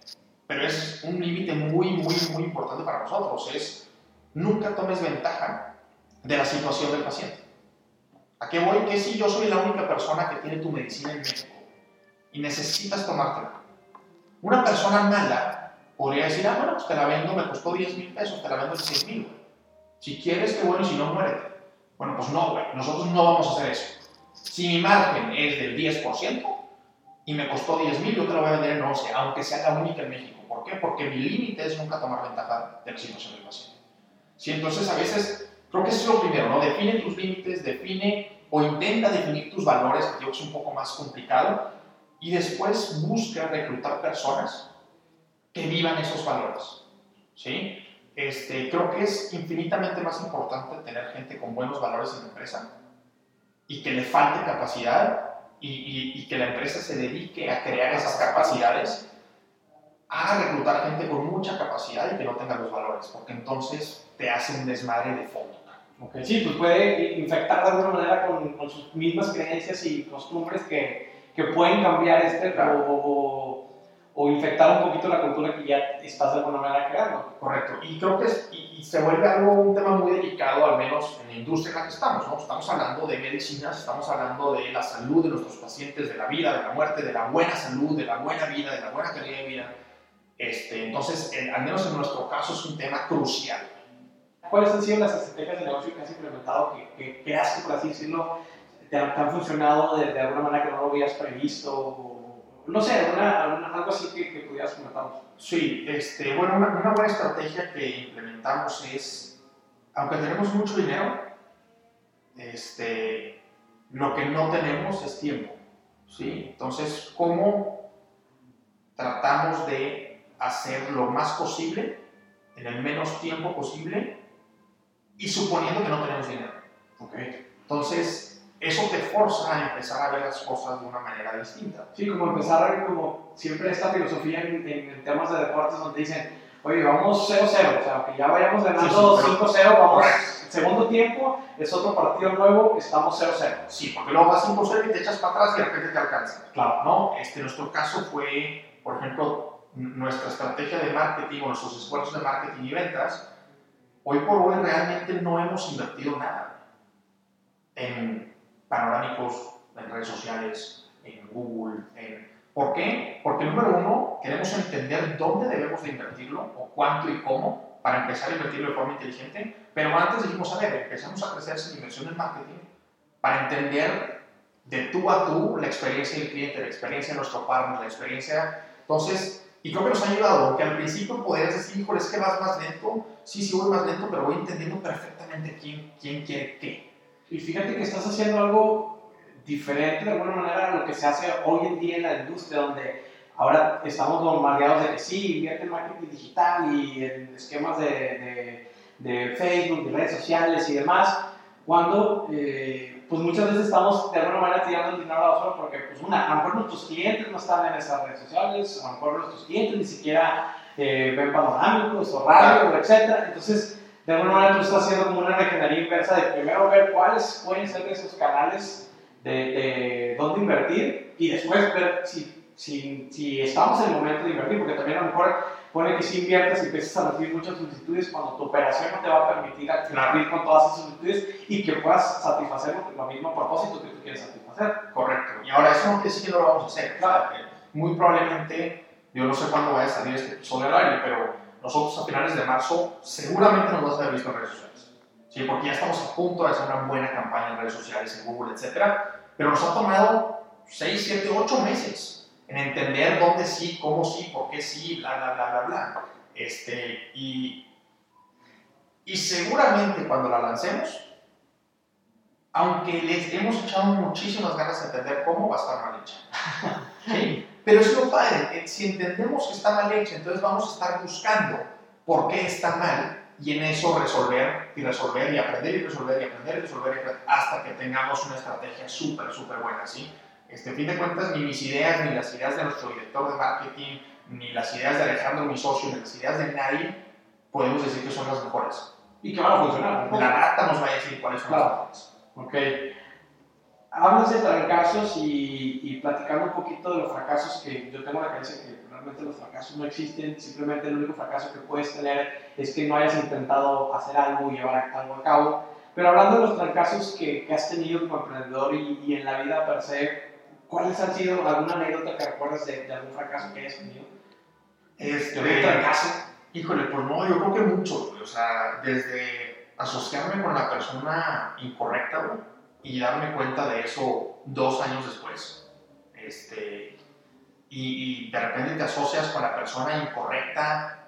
pero es un límite muy, muy, muy importante para nosotros, es nunca tomes ventaja de la situación del paciente. ¿A qué voy? Que si yo soy la única persona que tiene tu medicina en México, y necesitas tomártela. Una persona mala podría decir, ah, bueno, pues te la vendo, me costó 10 mil pesos, te la vendo en 6 mil. Si quieres, que bueno, si no, muérete. Bueno, pues no, güey, nosotros no vamos a hacer eso. Si mi margen es del 10% y me costó 10 mil, yo te la voy a vender en 11, aunque sea la única en México. ¿Por qué? Porque mi límite es nunca tomar ventaja de la situación del paciente. Sí, entonces a veces, creo que eso es lo primero, ¿no? Define tus límites, define o intenta definir tus valores, que que es un poco más complicado, y después busca reclutar personas que vivan esos valores. ¿sí? Este, creo que es infinitamente más importante tener gente con buenos valores en la empresa y que le falte capacidad y, y, que la empresa se dedique a crear esas capacidades a reclutar gente con mucha capacidad y que no tenga los valores, porque entonces te hace un desmadre de fondo. Okay. Sí, pues puede infectar de alguna manera con, con sus mismas creencias y costumbres que, que pueden cambiar este o, o, infectar un poquito la cultura que ya estás de alguna manera creando. Correcto. Y creo que es, y, se vuelve algo, un tema muy delicado, al menos en la industria en la que estamos. ¿no? Estamos hablando de medicinas, estamos hablando de la salud de nuestros pacientes, de la vida, de la muerte, de la buena salud, de la buena vida, de la buena calidad de vida. Este, entonces, al menos en nuestro caso, es un tema crucial. ¿Cuáles han sido las estrategias de negocio que has implementado que, que creas, por así decirlo, te, han funcionado de, de, alguna manera que no lo habías previsto? No sé, alguna, algo así que, que pudieras comentarnos. Sí, este, bueno, una, una, buena estrategia que implementamos es, aunque tenemos mucho dinero, este, lo que no tenemos es tiempo. ¿sí? Entonces, ¿cómo tratamos de hacer lo más posible en el menos tiempo posible y suponiendo que no tenemos dinero? ¿okay? Entonces, eso te forza a empezar a ver las cosas de una manera distinta. Sí, como empezar a ver como siempre esta filosofía en, temas de deportes donde dicen, oye, vamos 0-0, o sea, que ya vayamos ganando 5-0, vamos, segundo tiempo, es otro partido nuevo, estamos 0-0. Sí, porque luego vas 5-0 y te echas para atrás y de repente te alcanza. Claro. ¿No? Este, nuestro caso fue, por ejemplo, nuestra estrategia de marketing o nuestros esfuerzos de marketing y ventas, hoy por hoy realmente no hemos invertido nada en panorámicos en redes sociales, en Google. En... ¿Por qué? Porque número uno, queremos entender dónde debemos de invertirlo o cuánto y cómo para empezar a invertirlo de forma inteligente. Pero antes dijimos, a ver, empezamos a crecer sin inversión en marketing para entender de tú a tú la experiencia del cliente, la experiencia de nuestro partner, la experiencia. Entonces, y creo que nos ha ayudado, porque al principio podrías decir, híjole, es que vas más lento. Sí, sí voy más lento, pero voy entendiendo perfectamente quién, quién quiere qué. Y fíjate que estás haciendo algo diferente de alguna manera a lo que se hace hoy en día en la industria, donde ahora estamos bombardeados de que sí, invierte en marketing digital y en esquemas de, de, de Facebook, de redes sociales y demás, cuando eh, pues muchas veces estamos de alguna manera tirando el dinero a la basura porque, pues una, a lo mejor nuestros clientes no están en esas redes sociales, a lo mejor nuestros clientes ni siquiera eh, ven panorámicos o radio, etc. Entonces, de alguna manera tú estás haciendo como una regenería inversa de primero ver cuáles pueden ser esos canales de, de dónde invertir y después ver si, si, si estamos en el momento de invertir, porque también a lo mejor pone que si inviertes y empiezas a recibir muchas solicitudes cuando tu operación no te va a permitir cumplir con todas esas solicitudes y que puedas satisfacer lo mismo propósito que tú quieres satisfacer. Correcto. Y ahora eso no quiere decir que lo vamos a hacer. Claro, muy probablemente, yo no sé cuándo vaya a salir este episodio al aire, pero nosotros a finales de marzo seguramente nos vas a haber visto en redes sociales. ¿sí? Porque ya estamos a punto de hacer una buena campaña en redes sociales, en Google, etc. Pero nos ha tomado 6, 7, 8 meses en entender dónde sí, cómo sí, por qué sí, bla, bla, bla, bla, bla. Este, y, y seguramente cuando la lancemos, aunque les hemos echado muchísimas ganas de entender cómo, va a estar mal hecha. ¿Sí? Pero es lo padre, si entendemos que está mal hecha, entonces vamos a estar buscando por qué está mal y en eso resolver y resolver y aprender y resolver y aprender y resolver, y aprender, hasta que tengamos una estrategia súper, súper buena, ¿sí? Este, fin de cuentas, ni mis ideas, ni las ideas de nuestro director de marketing, ni las ideas de Alejandro, mi socio, ni las ideas de nadie, podemos decir que son las mejores. Y que van a funcionar. La data nos va a decir cuáles son las mejores. Ok. Hablas de fracasos y, y, platicando un poquito de los fracasos que yo tengo la creencia que realmente los fracasos no existen, simplemente el único fracaso que puedes tener es que no hayas intentado hacer algo y llevar algo a cabo. Pero hablando de los fracasos que, que has tenido como emprendedor y, y en la vida per se, ¿Cuáles han sido alguna anécdota que recuerdas de, algún fracaso que hayas tenido? Este, ¿De fracaso? Híjole, pues no, yo creo que mucho. O sea, desde asociarme con la persona incorrecta, y darme cuenta de eso dos años después. Este, y, de repente te asocias con la persona incorrecta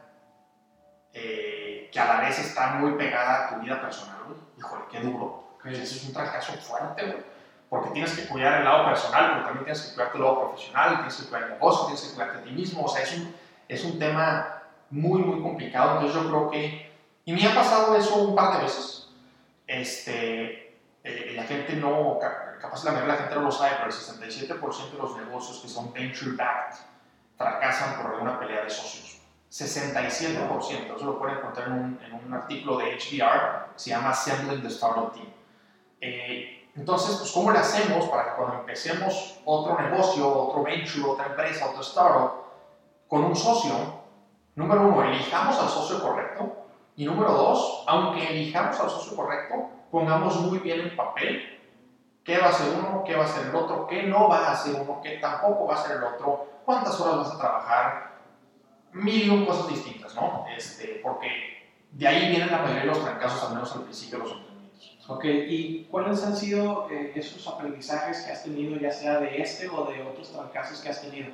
eh, que a la vez está muy pegada a tu vida personal. Híjole, qué duro. Eso es un fracaso fuerte, güey porque tienes que cuidar el lado personal, pero también tienes que cuidar tu lado profesional, tienes que cuidar el negocio, tienes que cuidarte a ti mismo, o sea, es un, es un tema muy, muy complicado, entonces yo creo que, y me ha pasado eso un par de veces, este, eh, la gente no, capaz la mayoría de la gente no lo sabe, pero el 67% de los negocios que son venture-backed fracasan por alguna pelea de socios. 67%, eso lo pueden encontrar en un, en un artículo de HBR, se llama Assembling the Startup Team. Eh, entonces, pues, ¿cómo le hacemos para que cuando empecemos otro negocio, otro venture, otra empresa, otro startup, con un socio, número uno, elijamos al socio correcto, y número dos, aunque elijamos al socio correcto, pongamos muy bien en papel qué va a hacer uno, qué va a hacer el otro, qué no va a hacer uno, qué tampoco va a hacer el otro, cuántas horas vas a trabajar, mil y cosas distintas, ¿no? Este, porque de ahí vienen la mayoría de los fracasos, al menos al principio de los Ok, ¿y cuáles han sido eh, esos aprendizajes que has tenido, ya sea de este o de otros fracasos que has tenido?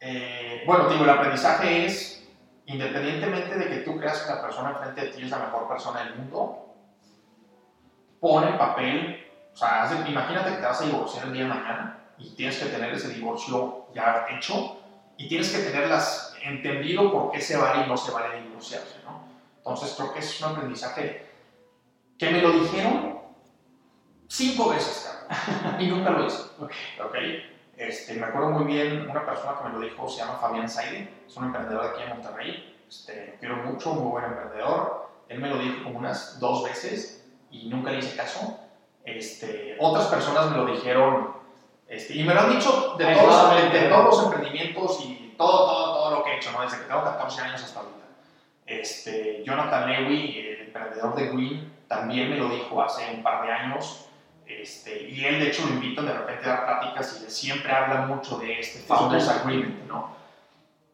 Eh, bueno, digo, el aprendizaje es, independientemente de que tú creas que la persona enfrente de ti es la mejor persona del mundo, pon en papel, o sea, imagínate que te vas a divorciar el día de mañana y tienes que tener ese divorcio ya hecho y tienes que tenerlas entendido por qué se vale y no se vale divorciarse, ¿no? Entonces creo que es un aprendizaje que me lo dijeron cinco veces, y nunca lo hice. Okay. Este, me acuerdo muy bien, una persona que me lo dijo se llama Fabián Saide, es un emprendedor de aquí en Monterrey, este, quiero mucho, muy buen emprendedor. Él me lo dijo como unas dos veces y nunca le hice caso. Este, otras personas me lo dijeron este, y me lo han dicho de todos, de, todos los emprendimientos y todo, todo, todo lo que he hecho, ¿no? desde que tengo 14 años hasta ahorita. Este, Jonathan Lewy, el emprendedor de Green, también me lo dijo hace un par de años. Este, y él, de hecho, lo invitan de repente a dar pláticas y siempre habla mucho de este Founders Agreement, ¿no?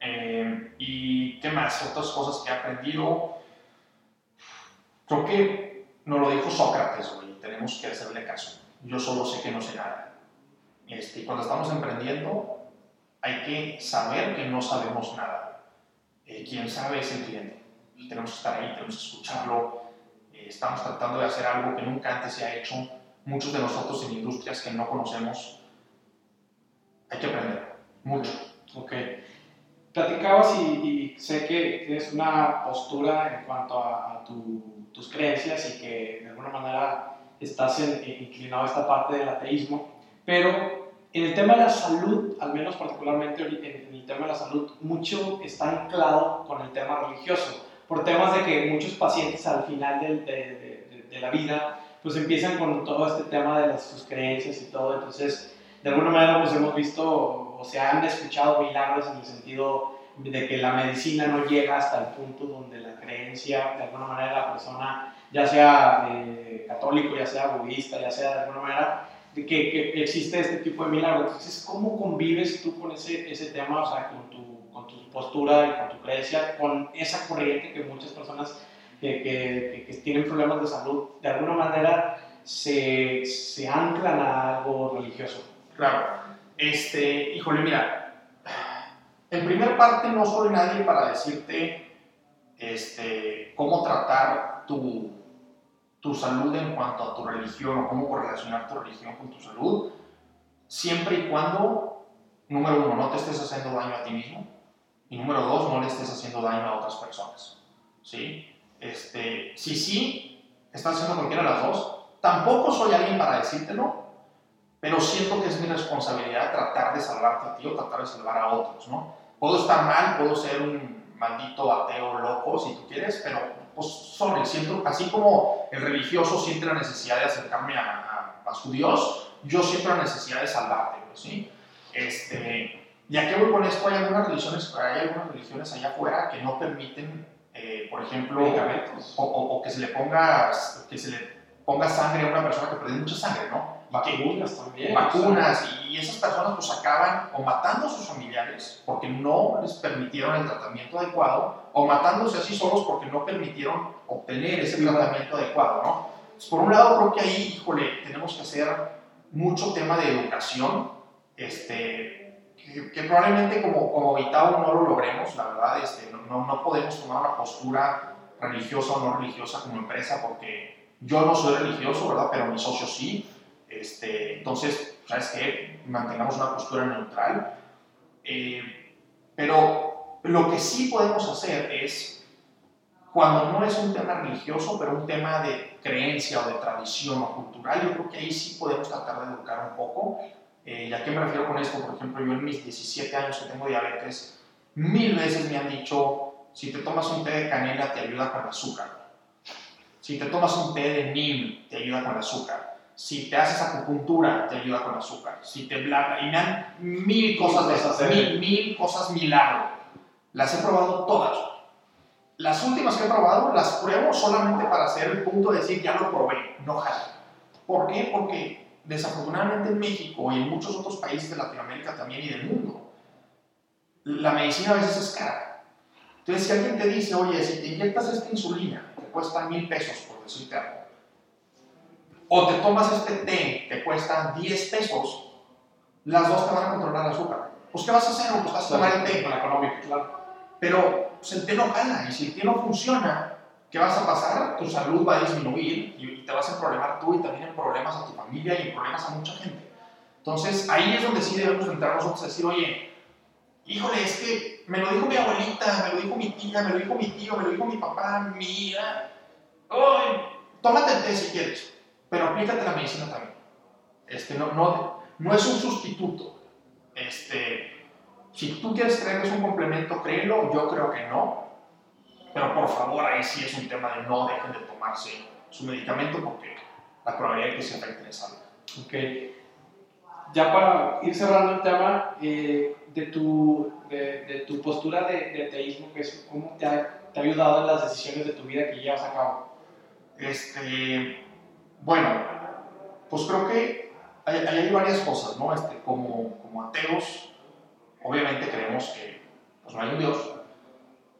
Eh, y qué más, otras cosas que he aprendido. Creo que nos lo dijo Sócrates, güey, tenemos que hacerle caso. Yo solo sé que no sé nada. Este, y cuando estamos emprendiendo, hay que saber que no sabemos nada. Eh, quien sabe es el cliente. tenemos que estar ahí, tenemos que escucharlo, estamos tratando de hacer algo que nunca antes se ha hecho, muchos de nosotros en industrias que no conocemos, hay que aprender mucho. Ok. Platicabas y, sé que tienes una postura en cuanto a, tus creencias y que de alguna manera estás inclinado a esta parte del ateísmo, pero en el tema de la salud, al menos particularmente en el tema de la salud, mucho está anclado con el tema religioso por temas de que muchos pacientes al final de, de, de, la vida pues empiezan con todo este tema de las, sus creencias y todo, entonces de alguna manera pues hemos visto o se han escuchado milagros en el sentido de que la medicina no llega hasta el punto donde la creencia, de alguna manera, la persona, ya sea eh, católico, ya sea budista, ya sea de alguna manera, de que, existe este tipo de milagros. Entonces, ¿cómo convives tú con ese, ese tema, o sea, con tu, con tu postura y con tu creencia, con esa corriente que muchas personas que, que, que tienen problemas de salud, de alguna manera se, se anclan a algo religioso? Claro. Este, híjole, mira, en primer parte, no soy nadie para decirte este, cómo tratar tu, tu salud en cuanto a tu religión o cómo correlacionar tu religión con tu salud, siempre y cuando, número uno, no te estés haciendo daño a ti mismo y número dos, no le estés haciendo daño a otras personas. ¿sí? Este, si sí, estás haciendo cualquiera de las dos, tampoco soy alguien para decírtelo, pero siento que es mi responsabilidad tratar de salvarte a ti o tratar de salvar a otros, ¿no? puedo estar mal, puedo ser un maldito ateo loco, si tú quieres, pero pues sorry, siento, así como el religioso siente la necesidad de acercarme a, a, su Dios, yo siento la necesidad de salvarte, pues, ¿sí? Este, y aquí voy con esto, hay algunas religiones, hay algunas religiones allá afuera que no permiten, eh, por ejemplo, o, o, o, que se le ponga, que se le ponga sangre a una persona que pierde mucha sangre, ¿no? Vacunas también. Vacunas, y esas personas pues acaban o matando a sus familiares porque no les permitieron el tratamiento adecuado, o matándose así solos porque no permitieron obtener ese tratamiento adecuado, ¿no? Pues, por un lado creo que ahí, híjole, tenemos que hacer mucho tema de educación, este, que, probablemente como, como no lo logremos, la verdad, este, no, no podemos tomar una postura religiosa o no religiosa como empresa porque yo no soy religioso, ¿verdad? Pero mis socios sí. Este, entonces, ¿sabes qué? Mantengamos una postura neutral. Eh, pero lo que sí podemos hacer es, cuando no es un tema religioso, pero un tema de creencia o de tradición o cultural, yo creo que ahí sí podemos tratar de educar un poco. Eh, ¿Y a qué me refiero con esto? Por ejemplo, yo en mis 17 años que tengo diabetes, mil veces me han dicho, si te tomas un té de canela te ayuda con el azúcar. Si te tomas un té de neem te ayuda con el azúcar si te haces acupuntura, te ayuda con azúcar. Si te bla, y me han mil cosas de esas, mil, mil cosas milagro. Las he probado todas. Las últimas que he probado las pruebo solamente para hacer el punto de decir ya lo probé, no jala. ¿Por qué? Porque desafortunadamente en México y en muchos otros países de Latinoamérica también y del mundo, la medicina a veces es cara. Entonces, si alguien te dice, oye, si te inyectas esta insulina, te cuesta mil pesos, por decirte algo, o te tomas este té, te cuesta 10 pesos, las dos te van a controlar el azúcar. Pues, ¿qué vas a hacer? Pues vas a tomar el té. económico, claro. Pero pues, el té no gana, y si el té no funciona, ¿qué vas a pasar? Tu salud va a disminuir y te vas a problemar tú y también en problemas a tu familia y en problemas a mucha gente. Entonces, ahí es donde sí debemos entrar nosotros a decir, oye, híjole, es que me lo dijo mi abuelita, me lo dijo mi tía, me lo dijo mi tío, me lo dijo mi papá, mía. Ay, tómate el té si quieres pero aplícate la medicina también. Este, no, no, no es un sustituto. Este, si tú quieres creer que es un complemento, créelo, yo creo que no. Pero por favor, ahí sí es un tema de no dejen de tomarse su medicamento porque la probabilidad de que se afecte es alta. Ok. Ya para ir cerrando el tema eh, de, tu, de, de, tu postura de, de, ateísmo, que es cómo te ha, te ha ayudado en las decisiones de tu vida que llevas a cabo. Este, bueno, pues creo que hay, hay varias cosas, ¿no? Este, como, como ateos, obviamente creemos que pues, no hay un Dios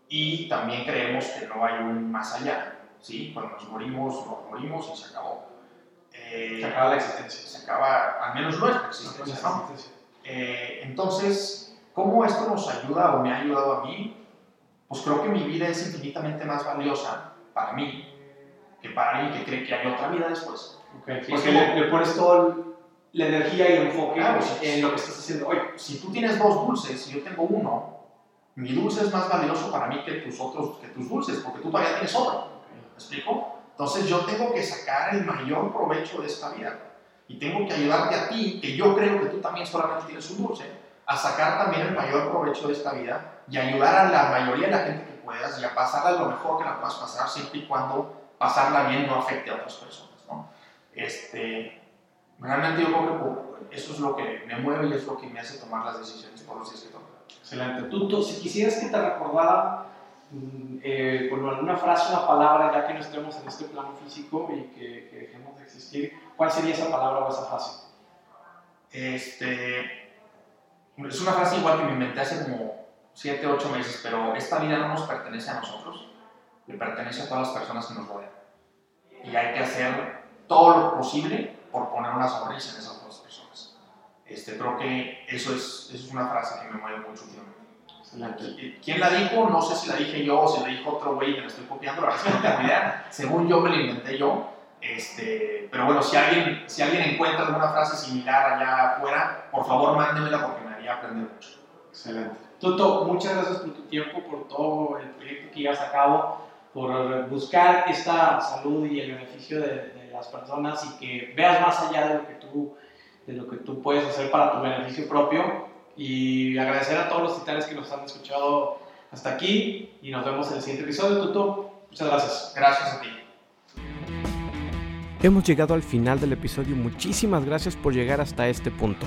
y también creemos que no hay un más allá, ¿sí? Cuando nos morimos, nos morimos y se acabó. Eh, se acaba la existencia. Se acaba, al menos nuestra existencia, ¿no? Eh, entonces, ¿cómo esto nos ayuda o me ha ayudado a mí? Pues creo que mi vida es infinitamente más valiosa para mí que para alguien que cree que hay otra vida después. Okay. Porque le, pones toda la energía y el enfoque en lo que estás haciendo hoy. Si tú tienes dos dulces y yo tengo uno, mi dulce es más valioso para mí que tus otros, que tus dulces, porque tú todavía tienes otro. ¿Me explico? Entonces yo tengo que sacar el mayor provecho de esta vida. Y tengo que ayudarte a ti, que yo creo que tú también solamente tienes un dulce, a sacar también el mayor provecho de esta vida y ayudar a la mayoría de la gente que puedas y a pasarla lo mejor que la puedas pasar siempre y cuando pasarla bien no afecte a otras personas. ¿no? Este, Realmente yo creo que eso es lo que me mueve y es lo que me hace tomar las decisiones por los días que tomo. Excelente. Tú, si quisieras que te recordara mm, eh, con alguna frase, una palabra, ya que no estemos en este plano físico y que, que dejemos de existir, ¿cuál sería esa palabra o esa frase? Este, es una frase igual que me inventé hace como 7, 8 meses, pero esta vida no nos pertenece a nosotros, le pertenece a todas las personas que nos rodean. Y hay que hacer todo lo posible por poner una sonrisa en esas dos personas. Este, creo que eso es, eso es una frase que me mueve mucho últimamente. ¿Quién la dijo? No sé si la dije yo o si la dijo otro güey que la estoy copiando, la verdad es que no tengo idea. Según yo me la inventé yo. Este, pero bueno, si alguien, si alguien encuentra alguna frase similar allá afuera, por favor mándemela porque me haría aprender mucho. Excelente. Toto, muchas gracias por tu tiempo, por todo el proyecto que llevas a cabo, por buscar esta salud y el beneficio de, de, las personas y que veas más allá de lo que tú, de lo que tú puedes hacer para tu beneficio propio. Y agradecer a todos los titanes que nos han escuchado hasta aquí y nos vemos en el siguiente episodio. Toto, muchas gracias. Gracias a ti. Hemos llegado al final del episodio. Muchísimas gracias por llegar hasta este punto.